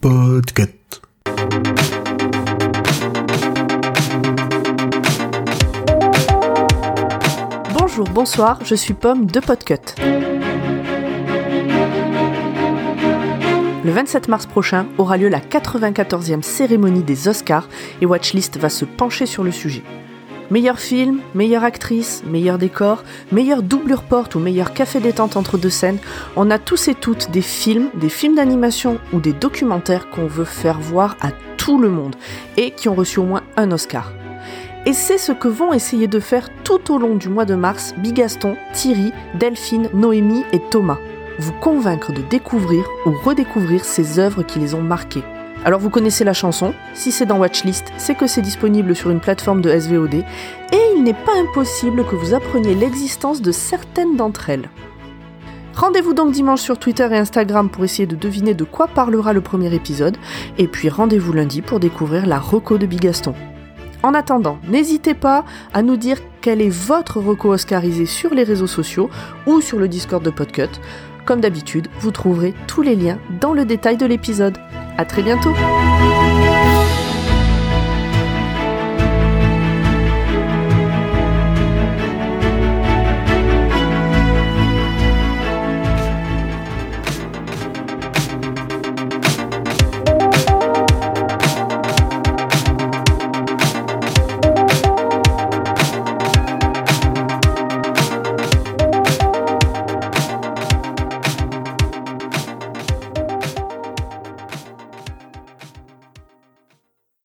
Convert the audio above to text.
Podcast. Bonjour, bonsoir, je suis Pomme de Podcut. Le 27 mars prochain aura lieu la 94e cérémonie des Oscars et Watchlist va se pencher sur le sujet. Meilleur film, meilleure actrice, meilleur décor, meilleure doublure porte ou meilleur café détente entre deux scènes, on a tous et toutes des films, des films d'animation ou des documentaires qu'on veut faire voir à tout le monde et qui ont reçu au moins un Oscar. Et c'est ce que vont essayer de faire tout au long du mois de mars Bigaston, Thierry, Delphine, Noémie et Thomas. Vous convaincre de découvrir ou redécouvrir ces œuvres qui les ont marqués. Alors vous connaissez la chanson, si c'est dans Watchlist, c'est que c'est disponible sur une plateforme de SVOD, et il n'est pas impossible que vous appreniez l'existence de certaines d'entre elles. Rendez-vous donc dimanche sur Twitter et Instagram pour essayer de deviner de quoi parlera le premier épisode, et puis rendez-vous lundi pour découvrir la reco de Bigaston. En attendant, n'hésitez pas à nous dire quel est votre reco oscarisé sur les réseaux sociaux ou sur le Discord de Podcut. Comme d'habitude, vous trouverez tous les liens dans le détail de l'épisode. À très bientôt